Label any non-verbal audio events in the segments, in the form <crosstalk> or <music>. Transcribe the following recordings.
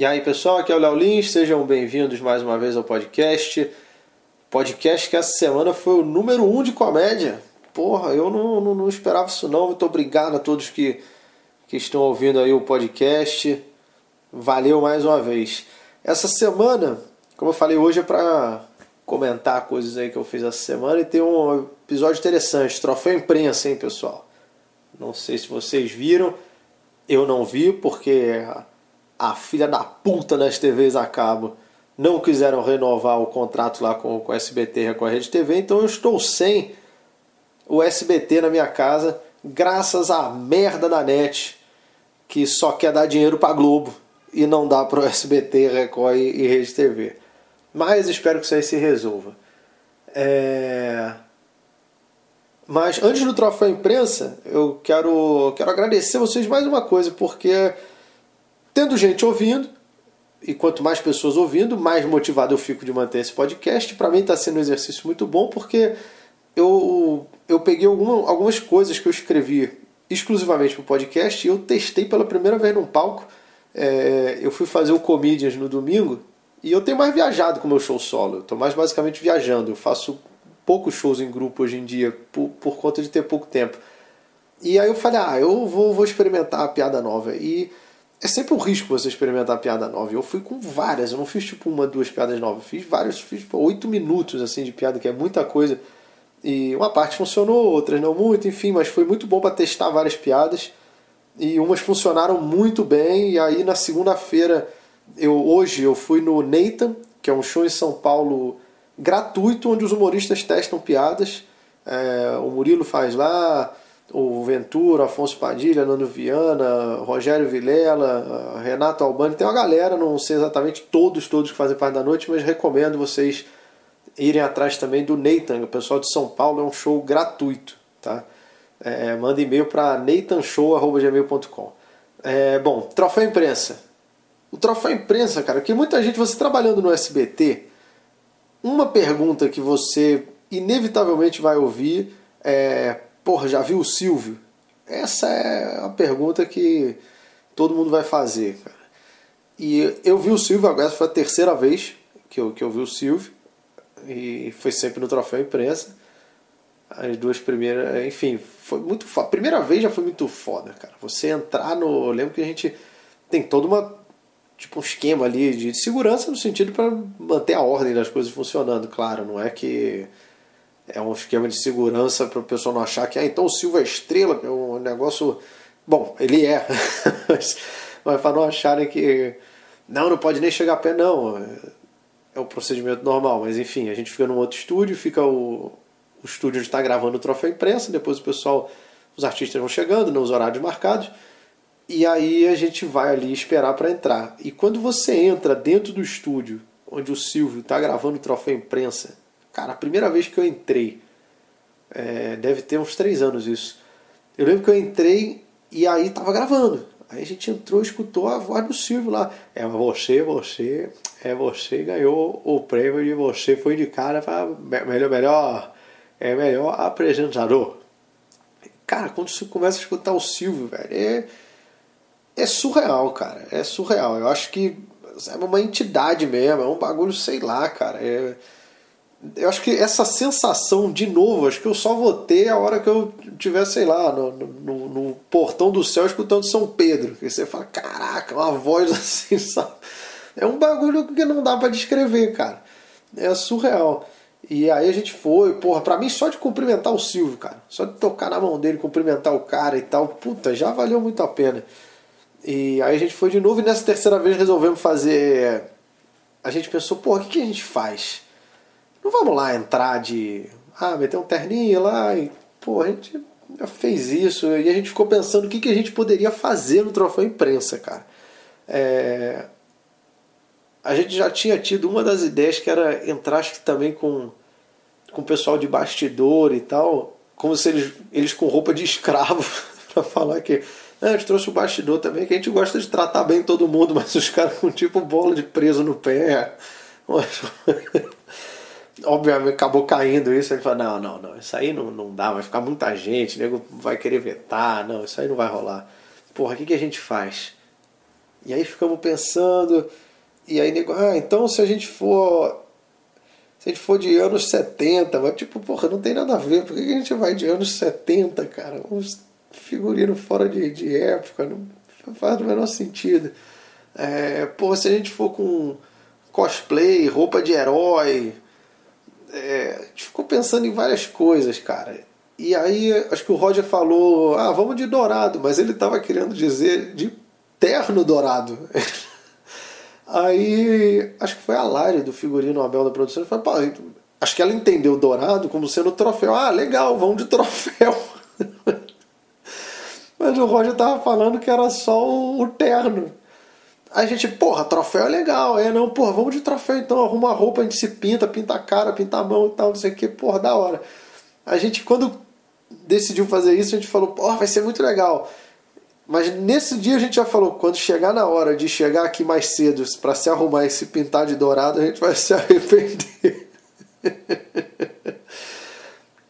E aí pessoal, aqui é o Léo Lins, sejam bem-vindos mais uma vez ao podcast. Podcast que essa semana foi o número um de comédia. Porra, eu não, não, não esperava isso não. Muito obrigado a todos que, que estão ouvindo aí o podcast. Valeu mais uma vez. Essa semana, como eu falei hoje, é para comentar coisas aí que eu fiz essa semana e tem um episódio interessante, troféu imprensa, hein, pessoal? Não sei se vocês viram, eu não vi porque filha da puta das TVs a cabo não quiseram renovar o contrato lá com, com o SBT e com a Rede TV, então eu estou sem o SBT na minha casa, graças à merda da net, que só quer dar dinheiro para Globo e não dá para o SBT, Record e Rede TV. Mas espero que isso aí se resolva. É... Mas antes do troféu imprensa, eu quero, quero agradecer a vocês mais uma coisa, porque Tendo gente ouvindo, e quanto mais pessoas ouvindo, mais motivado eu fico de manter esse podcast. Para mim está sendo um exercício muito bom porque eu, eu peguei alguma, algumas coisas que eu escrevi exclusivamente para o podcast e eu testei pela primeira vez num palco. É, eu fui fazer o Comedians no domingo e eu tenho mais viajado com o meu show solo. Eu estou mais basicamente viajando. Eu faço poucos shows em grupo hoje em dia por, por conta de ter pouco tempo. E aí eu falei, ah, eu vou, vou experimentar a piada nova. E é sempre um risco você experimentar piada nova. Eu fui com várias, eu não fiz tipo uma, duas piadas novas, eu fiz várias, fiz oito minutos assim de piada, que é muita coisa. E uma parte funcionou, outras não muito, enfim, mas foi muito bom para testar várias piadas. E umas funcionaram muito bem. E aí na segunda-feira, eu hoje eu fui no Nathan, que é um show em São Paulo gratuito, onde os humoristas testam piadas. É, o Murilo faz lá, o Ventura, Afonso Padilha, Nando Viana, Rogério Vilela, Renato Albani, tem uma galera, não sei exatamente todos, todos que fazem parte da noite, mas recomendo vocês irem atrás também do Nathan, o pessoal de São Paulo, é um show gratuito, tá? É, manda e-mail para nathanshow.gmail.com é, Bom, troféu imprensa. O troféu imprensa, cara, que muita gente, você trabalhando no SBT, uma pergunta que você inevitavelmente vai ouvir é Porra, já viu o Silvio? Essa é a pergunta que todo mundo vai fazer, cara. E eu vi o Silvio agora, foi a terceira vez que eu, que eu vi o Silvio. E foi sempre no troféu imprensa. As duas primeiras, enfim, foi muito foda. A primeira vez já foi muito foda, cara. Você entrar no. Eu lembro que a gente tem todo uma. Tipo, um esquema ali de segurança no sentido para manter a ordem das coisas funcionando, claro. Não é que é um esquema de segurança para o pessoal não achar que ah, então o Silva é estrela, é um negócio. Bom, ele é, <laughs> mas, mas para não acharem que não, não pode nem chegar a pé, não. É o procedimento normal, mas enfim, a gente fica num outro estúdio, fica o, o estúdio está gravando o troféu imprensa, depois o pessoal, os artistas vão chegando nos horários marcados, e aí a gente vai ali esperar para entrar. E quando você entra dentro do estúdio, onde o Silvio está gravando o troféu imprensa, Cara, a primeira vez que eu entrei, é, deve ter uns três anos isso. Eu lembro que eu entrei e aí tava gravando. Aí a gente entrou escutou a voz do Silvio lá. É você, você, é você ganhou o prêmio de você foi indicada para melhor, melhor, é melhor apresentador. Cara, quando você começa a escutar o Silvio, velho, é, é surreal, cara. É surreal. Eu acho que é uma entidade mesmo, é um bagulho, sei lá, cara. É, eu acho que essa sensação, de novo, acho que eu só vou ter a hora que eu tiver, sei lá, no, no, no portão do céu escutando São Pedro. Que você fala, caraca, uma voz <laughs> assim, sabe? É um bagulho que não dá para descrever, cara. É surreal. E aí a gente foi, porra, pra mim só de cumprimentar o Silvio, cara. Só de tocar na mão dele, cumprimentar o cara e tal, puta, já valeu muito a pena. E aí a gente foi de novo e nessa terceira vez resolvemos fazer. A gente pensou, porra, o que, que a gente faz? Não vamos lá entrar de. Ah, meter um terninho lá e. Pô, a gente já fez isso. E a gente ficou pensando o que, que a gente poderia fazer no troféu imprensa, cara. É... A gente já tinha tido uma das ideias que era entrar acho que também com, com o pessoal de bastidor e tal, como se eles, eles com roupa de escravo, <laughs> para falar que. Ah, a gente trouxe o bastidor também, que a gente gosta de tratar bem todo mundo, mas os caras com tipo bola de preso no pé. <laughs> obviamente acabou caindo isso. Ele falou: não, não, não, isso aí não, não dá, vai ficar muita gente, o nego vai querer vetar, não, isso aí não vai rolar. Porra, o que, que a gente faz? E aí ficamos pensando, e aí nego, ah, então se a gente for. Se a gente for de anos 70, mas tipo, porra, não tem nada a ver, por que a gente vai de anos 70, cara? Uns figurino fora de, de época, não faz o menor sentido. É, pô, se a gente for com cosplay, roupa de herói, é, a gente ficou pensando em várias coisas, cara. E aí, acho que o Roger falou, ah, vamos de dourado, mas ele estava querendo dizer de terno dourado. <laughs> aí, acho que foi a Lari do figurino Abel da produção, falou, Pô, acho que ela entendeu dourado como sendo troféu. Ah, legal, vamos de troféu. <laughs> mas o Roger tava falando que era só o terno. A gente, porra, troféu é legal, é não, porra, vamos de troféu então, arruma a roupa, a gente se pinta, pinta a cara, pinta a mão e tal, não sei o que, porra, da hora. A gente, quando decidiu fazer isso, a gente falou, porra, vai ser muito legal. Mas nesse dia a gente já falou, quando chegar na hora de chegar aqui mais cedo para se arrumar e se pintar de dourado, a gente vai se <laughs> arrepender.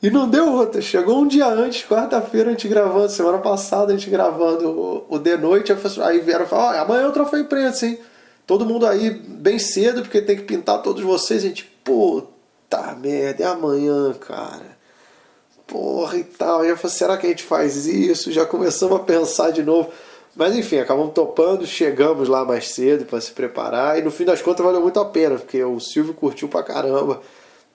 E não deu outra. Chegou um dia antes, quarta-feira, a gente gravando, semana passada a gente gravando o, o de noite, aí vieram falar, amanhã é o troféu imprensa, hein? Todo mundo aí bem cedo, porque tem que pintar todos vocês. A gente, puta merda, é amanhã, cara porra e tal. E eu falei, será que a gente faz isso? Já começamos a pensar de novo. Mas enfim, acabamos topando, chegamos lá mais cedo para se preparar e no fim das contas valeu muito a pena, porque o Silvio curtiu pra caramba.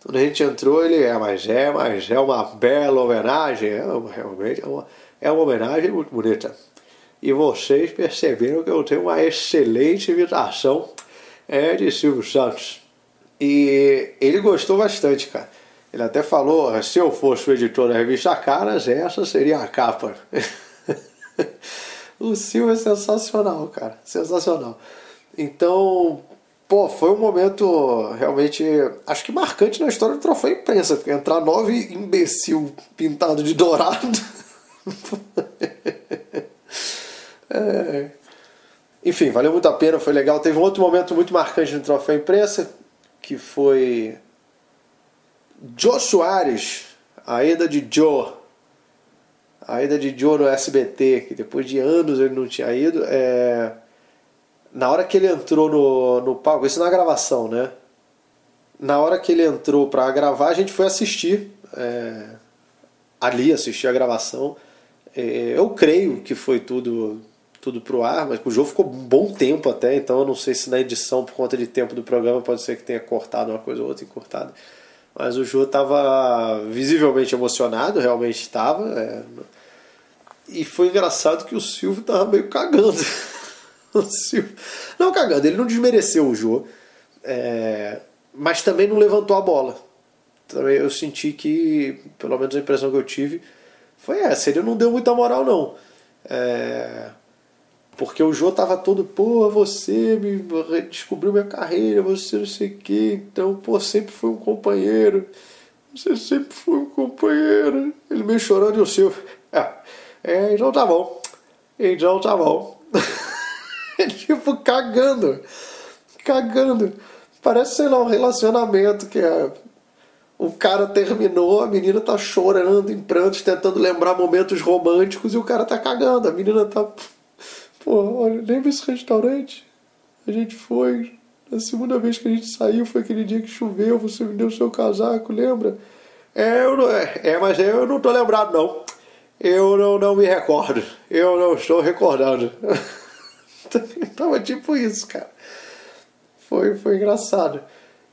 Quando a gente entrou, ele é, mas é, mas é uma bela homenagem, é, realmente é uma, é uma homenagem muito bonita. E vocês perceberam que eu tenho uma excelente imitação é, de Silvio Santos. E ele gostou bastante, cara. Ele até falou: se eu fosse o editor da revista Caras, essa seria a capa. <laughs> o Silvio é sensacional, cara. Sensacional. Então, pô, foi um momento realmente, acho que marcante na história do troféu imprensa, porque entrar nove imbecil pintado de dourado. <laughs> é. Enfim, valeu muito a pena, foi legal. Teve um outro momento muito marcante no troféu imprensa, que foi Joe Soares, a ida de Joe, a ida de Joe no SBT, que depois de anos ele não tinha ido, é... na hora que ele entrou no, no palco, isso na gravação, né? Na hora que ele entrou para gravar, a gente foi assistir é... ali, assistir a gravação. É... Eu creio que foi tudo tudo pro ar, mas o jogo ficou um bom tempo até, então eu não sei se na edição, por conta de tempo do programa, pode ser que tenha cortado uma coisa ou outra e cortado. Mas o Jô estava visivelmente emocionado, realmente estava. É... E foi engraçado que o Silvio estava meio cagando. <laughs> <laughs> Não cagando, ele não desmereceu o Jô, é... mas também não levantou a bola. Também eu senti que, pelo menos a impressão que eu tive, foi essa. Ele não deu muita moral, não. É... Porque o Jô tava todo, pô, você me descobriu minha carreira, você não sei o quê, então, pô, sempre foi um companheiro. Você sempre foi um companheiro. Ele meio chorando e o Silvio. <laughs> É, é, então tá bom. Então tá bom. <laughs> tipo, cagando. Cagando. Parece, sei lá, um relacionamento que é. O cara terminou, a menina tá chorando em prantos, tentando lembrar momentos românticos e o cara tá cagando. A menina tá Pô, olha, lembra esse restaurante? A gente foi. A segunda vez que a gente saiu foi aquele dia que choveu, você me deu seu casaco, lembra? É, eu não, é, é, mas eu não tô lembrado não. Eu não, não me recordo. Eu não estou recordando. <laughs> <laughs> Tava tipo isso, cara. Foi, foi engraçado.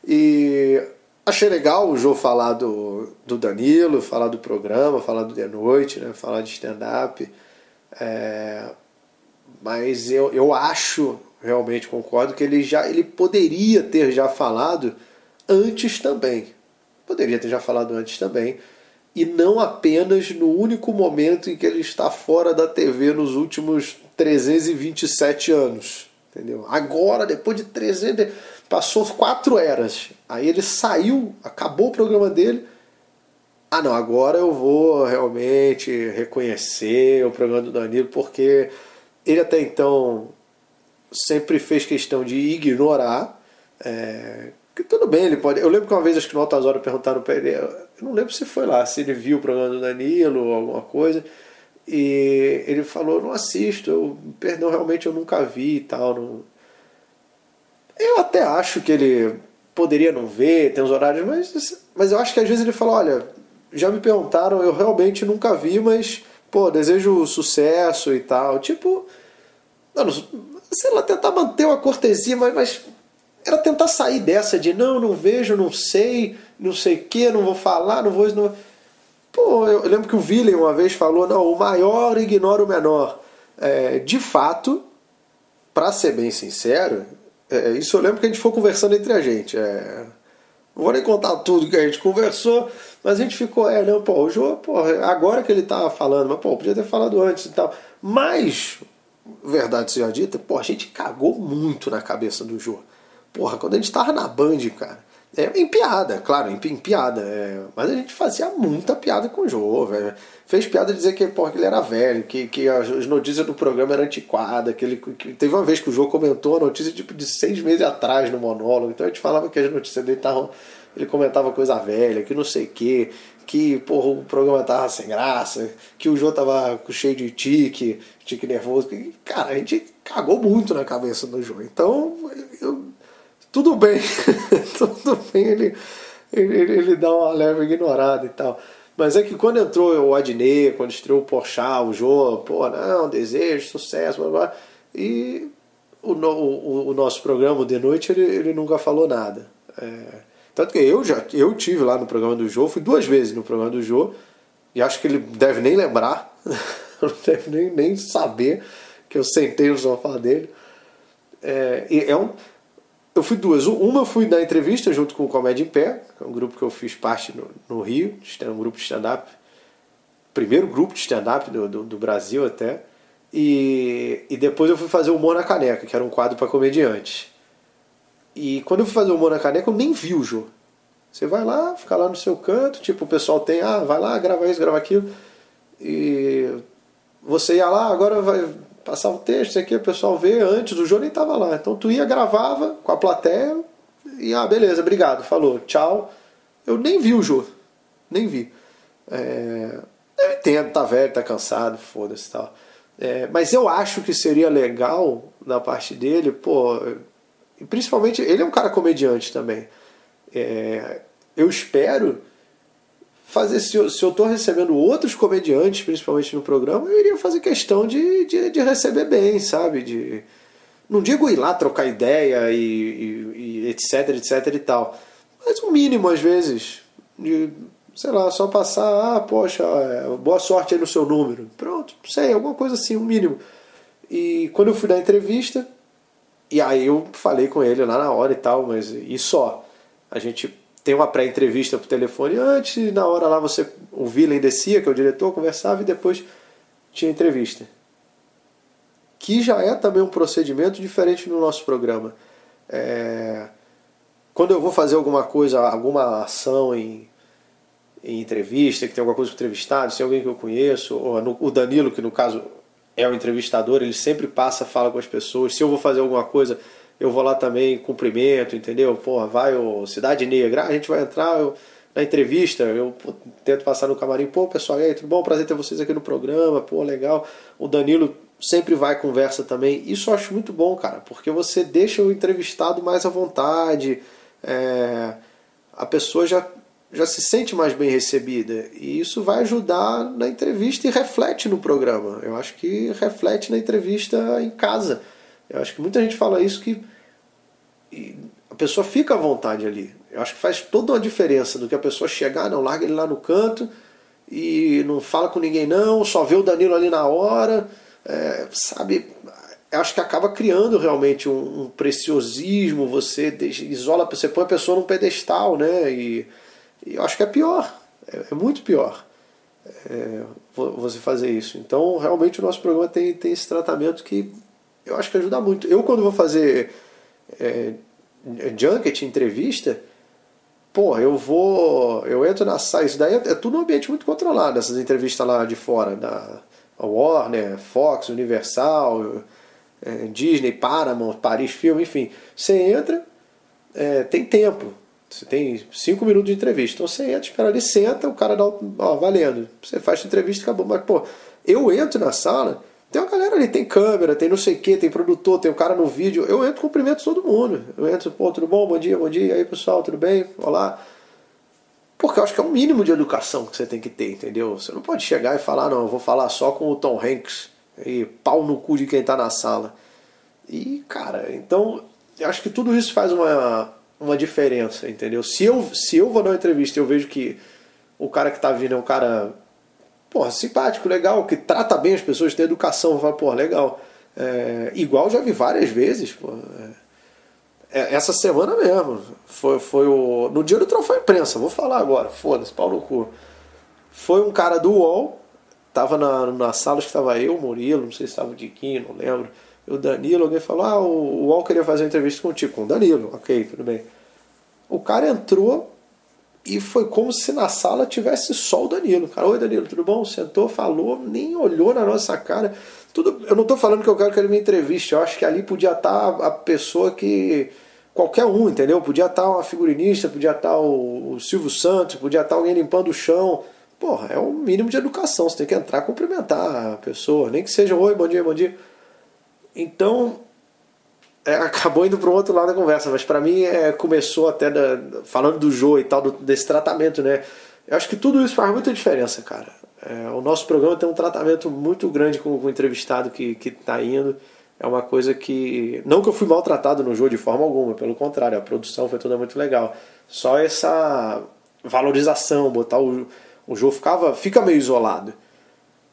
E achei legal o João falar do, do Danilo, falar do programa, falar do The Noite, né? falar de stand-up. É, mas eu, eu acho, realmente concordo, que ele já ele poderia ter já falado antes também. Poderia ter já falado antes também. E não apenas no único momento em que ele está fora da TV nos últimos 327 anos. Entendeu? Agora, depois de 300. Passou quatro eras. Aí ele saiu, acabou o programa dele. Ah, não, agora eu vou realmente reconhecer o programa do Danilo, porque ele até então sempre fez questão de ignorar. É, que tudo bem, ele pode. Eu lembro que uma vez, acho que no Altas Horas perguntaram para ele. Eu não lembro se foi lá, se ele viu o programa do Danilo ou alguma coisa. E ele falou, não assisto, eu, perdão, realmente eu nunca vi e tal. Não... Eu até acho que ele poderia não ver, tem os horários, mas, mas eu acho que às vezes ele fala, olha, já me perguntaram, eu realmente nunca vi, mas, pô, desejo sucesso e tal. Tipo, não, sei lá, tentar manter uma cortesia, mas, mas era tentar sair dessa de não, não vejo, não sei, não sei o que, não vou falar, não vou. Não... Pô, eu, lembro que o Willem uma vez falou: não, o maior ignora o menor. É, de fato, para ser bem sincero, é, isso eu lembro que a gente foi conversando entre a gente. É, não vou nem contar tudo que a gente conversou, mas a gente ficou, é, não, pô, o Jô, pô, agora que ele tava falando, mas pô, podia ter falado antes e tal. Mas, verdade seja dita, pô, a gente cagou muito na cabeça do Jô. Porra, quando a gente tava na Band, cara, é, em piada, claro, em, em piada. É, mas a gente fazia muita piada com o Jô, velho. Fez piada de dizer que, porra, que ele era velho, que, que as notícias do programa eram antiquadas, que ele. Que, teve uma vez que o Jô comentou a notícia tipo, de seis meses atrás no monólogo. Então a gente falava que as notícias dele estavam. Ele comentava coisa velha, que não sei o quê, que porra, o programa tava sem graça, que o Jô tava cheio de tique, tique nervoso. Cara, a gente cagou muito na cabeça do Jô. Então, eu, tudo bem, <laughs> tudo bem ele, ele, ele dá uma leve ignorada e tal. Mas é que quando entrou o Adnet, quando estreou o Porchat, o Jô, pô, não, desejo, sucesso, blá, blá, e o, o, o, nosso programa de noite ele, ele nunca falou nada. É, tanto que eu já eu tive lá no programa do Jô, fui duas vezes no programa do Jô, e acho que ele deve nem lembrar, <laughs> não deve nem, nem saber que eu sentei no sofá dele. É, é um, eu fui duas. Uma eu fui na entrevista junto com o Comédia em Pé, que é um grupo que eu fiz parte no, no Rio, um grupo de stand-up, primeiro grupo de stand-up do, do, do, Brasil até. E, e depois eu fui fazer o Mona Caneca, que era um quadro para comediantes. E quando eu fui fazer o Mona Caneca, eu nem vi o jogo. Você vai lá, fica lá no seu canto, tipo, o pessoal tem, ah, vai lá, grava isso, grava aquilo. E você ia lá, agora vai, passava o texto, isso aqui, o pessoal vê, antes do jogo nem estava lá. Então tu ia, gravava com a plateia e, ah, beleza, obrigado, falou, tchau. Eu nem vi o jogo, nem vi. É, eu entendo, tá velho, tá cansado, foda-se tal. É, mas eu acho que seria legal da parte dele, pô, principalmente, ele é um cara comediante também. É, eu espero fazer se eu, se eu tô recebendo outros comediantes, principalmente no programa, eu iria fazer questão de, de, de receber bem, sabe? De, não digo ir lá trocar ideia e, e, e, etc, etc e tal. Mas o um mínimo, às vezes, de, sei lá, só passar, ah, poxa, é, boa sorte aí no seu número. Pronto, sei, alguma coisa assim, o um mínimo. E quando eu fui dar entrevista, e aí eu falei com ele lá na hora e tal, mas e só. A gente tem uma pré-entrevista por telefone antes, na hora lá você, o Villain descia, que é o diretor, conversava e depois tinha entrevista. Que já é também um procedimento diferente no nosso programa. É... Quando eu vou fazer alguma coisa, alguma ação em, em entrevista, que tem alguma coisa com entrevistado, se tem alguém que eu conheço, ou no, o Danilo, que no caso é o entrevistador, ele sempre passa, fala com as pessoas. Se eu vou fazer alguma coisa, eu vou lá também, cumprimento, entendeu? Porra, vai o Cidade Negra, a gente vai entrar eu, na entrevista, eu pô, tento passar no camarim, pô, pessoal, e aí, tudo bom? Prazer ter vocês aqui no programa, pô, legal. O Danilo sempre vai conversa também. Isso eu acho muito bom, cara, porque você deixa o entrevistado mais à vontade, é, a pessoa já, já se sente mais bem recebida. E isso vai ajudar na entrevista e reflete no programa. Eu acho que reflete na entrevista em casa. Eu acho que muita gente fala isso que a pessoa fica à vontade ali. Eu acho que faz toda uma diferença do que a pessoa chegar, não larga ele lá no canto e não fala com ninguém não, só vê o Danilo ali na hora, é, sabe? Eu acho que acaba criando realmente um, um preciosismo, você isola, você põe a pessoa num pedestal, né? E, e eu acho que é pior, é, é muito pior é, você fazer isso. Então, realmente o nosso programa tem, tem esse tratamento que eu acho que ajuda muito. Eu, quando vou fazer é, junket, entrevista, pô, eu vou. Eu entro na sala. Isso daí é, é tudo um ambiente muito controlado, essas entrevistas lá de fora, da Warner, Fox, Universal, é, Disney, Paramount, Paris Film, enfim. Você entra, é, tem tempo. Você tem cinco minutos de entrevista. Então você entra, espera ali, senta, o cara dá, ó, valendo. Você faz a entrevista acabou. Mas, pô, Eu entro na sala, tem uma galera ali, tem câmera, tem não sei o que, tem produtor, tem o um cara no vídeo. Eu entro, cumprimento todo mundo. Eu entro, pô, tudo bom? Bom dia, bom dia. E aí, pessoal, tudo bem? Olá. Porque eu acho que é um mínimo de educação que você tem que ter, entendeu? Você não pode chegar e falar, não, eu vou falar só com o Tom Hanks e pau no cu de quem tá na sala. E, cara, então, eu acho que tudo isso faz uma, uma diferença, entendeu? Se eu, se eu vou dar uma entrevista e eu vejo que o cara que tá vindo é um cara porra, simpático, legal, que trata bem as pessoas, tem educação, fala, porra, legal. É, igual já vi várias vezes, porra, é, é, essa semana mesmo, foi, foi o. No dia do troféu imprensa, vou falar agora, foda-se, pau no cu. Foi um cara do UOL, tava na, na sala, que tava eu, Murilo, não sei se tava o Diquinho, não lembro. O Danilo, alguém falou, ah, o UOL queria fazer uma entrevista contigo, com o Danilo, ok, tudo bem. O cara entrou, e foi como se na sala tivesse só o Danilo. Cara, oi Danilo, tudo bom? Sentou, falou, nem olhou na nossa cara. Tudo, eu não estou falando que eu quero que ele me entreviste. Eu acho que ali podia estar a pessoa que qualquer um, entendeu? Podia estar uma figurinista, podia estar o, o Silvio Santos, podia estar alguém limpando o chão. Porra, é um mínimo de educação. Você tem que entrar, cumprimentar a pessoa, nem que seja oi, bom dia, bom dia. Então, é, acabou indo para um outro lado da conversa, mas para mim é, começou até da, falando do jogo e tal, do, desse tratamento, né? Eu acho que tudo isso faz muita diferença, cara. É, o nosso programa tem um tratamento muito grande com, com o entrevistado que, que tá indo. É uma coisa que. Não que eu fui maltratado no jogo de forma alguma, pelo contrário, a produção foi toda muito legal. Só essa valorização, botar o, o ficava, fica meio isolado.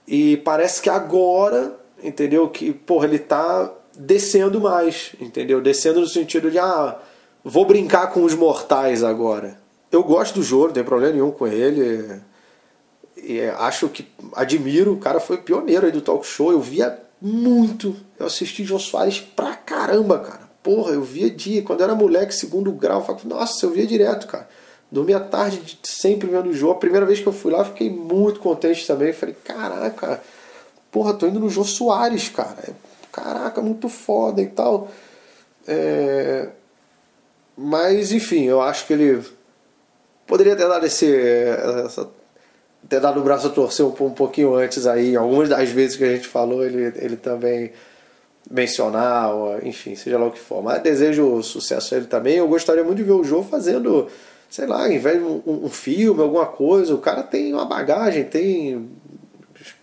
E parece que agora, entendeu? Que, porra, ele tá descendo mais, entendeu? Descendo no sentido de, ah, vou brincar com os mortais agora. Eu gosto do jogo, não tem problema nenhum com ele. E acho que admiro, o cara foi pioneiro aí do talk show. Eu via muito. Eu assisti João Soares pra caramba, cara. Porra, eu via dia. Quando eu era moleque, segundo grau, eu nossa, eu via direto, cara. Dormia tarde, sempre vendo o jogo. A primeira vez que eu fui lá, fiquei muito contente também. Falei, caraca, porra, tô indo no João Soares, cara caraca, muito foda e tal. É... Mas, enfim, eu acho que ele poderia ter dado esse. Essa, ter dado o braço a torcer um, um pouquinho antes aí. Algumas das vezes que a gente falou, ele, ele também mencionar, ou, enfim, seja lá o que for. Mas desejo sucesso a ele também. Eu gostaria muito de ver o João fazendo, sei lá, em vez de um, um filme, alguma coisa. O cara tem uma bagagem, tem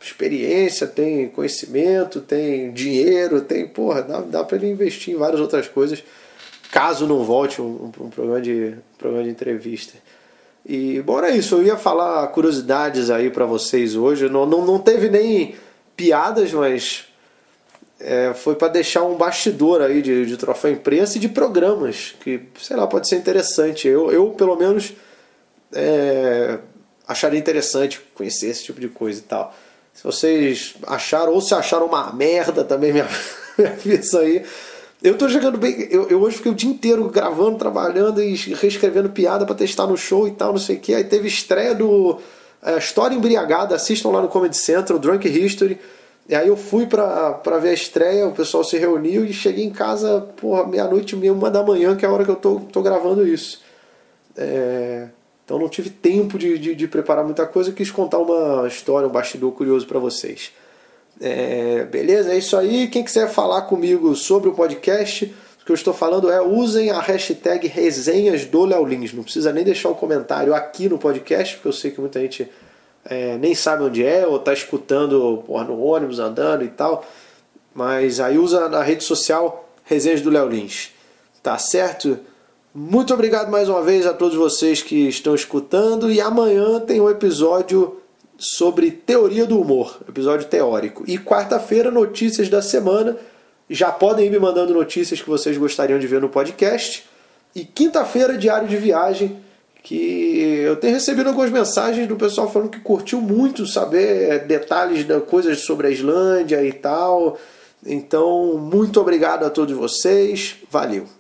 experiência, tem conhecimento, tem dinheiro, tem, porra, dá, dá para ele investir em várias outras coisas, caso não volte um, um, programa, de, um programa de entrevista. E, bom, é isso. Eu ia falar curiosidades aí para vocês hoje. Não, não, não teve nem piadas, mas é, foi para deixar um bastidor aí de, de troféu imprensa e de programas, que, sei lá, pode ser interessante. Eu, eu pelo menos, é, acharia interessante conhecer esse tipo de coisa e tal. Se vocês acharam, ou se acharam uma merda também, me avisa <laughs> aí. Eu tô jogando bem. Eu, eu, hoje fiquei o dia inteiro gravando, trabalhando e reescrevendo piada para testar no show e tal, não sei o que. Aí teve estreia do é, História Embriagada, assistam lá no Comedy Central, Drunk History. E aí eu fui pra, pra ver a estreia, o pessoal se reuniu e cheguei em casa, porra, meia-noite, meia, uma da manhã, que é a hora que eu tô, tô gravando isso. É... Então não tive tempo de, de, de preparar muita coisa, quis contar uma história, um bastidor curioso para vocês. É, beleza? É isso aí. Quem quiser falar comigo sobre o podcast, o que eu estou falando é usem a hashtag resenhas do Léo Lins. Não precisa nem deixar um comentário aqui no podcast, porque eu sei que muita gente é, nem sabe onde é, ou está escutando porra, no ônibus, andando e tal. Mas aí usa na rede social resenhas do Léo Lins. Tá certo? Muito obrigado mais uma vez a todos vocês que estão escutando e amanhã tem um episódio sobre teoria do humor, episódio teórico. E quarta-feira, notícias da semana. Já podem ir me mandando notícias que vocês gostariam de ver no podcast. E quinta-feira, diário de viagem, que eu tenho recebido algumas mensagens do pessoal falando que curtiu muito saber detalhes da coisas sobre a Islândia e tal. Então, muito obrigado a todos vocês. Valeu.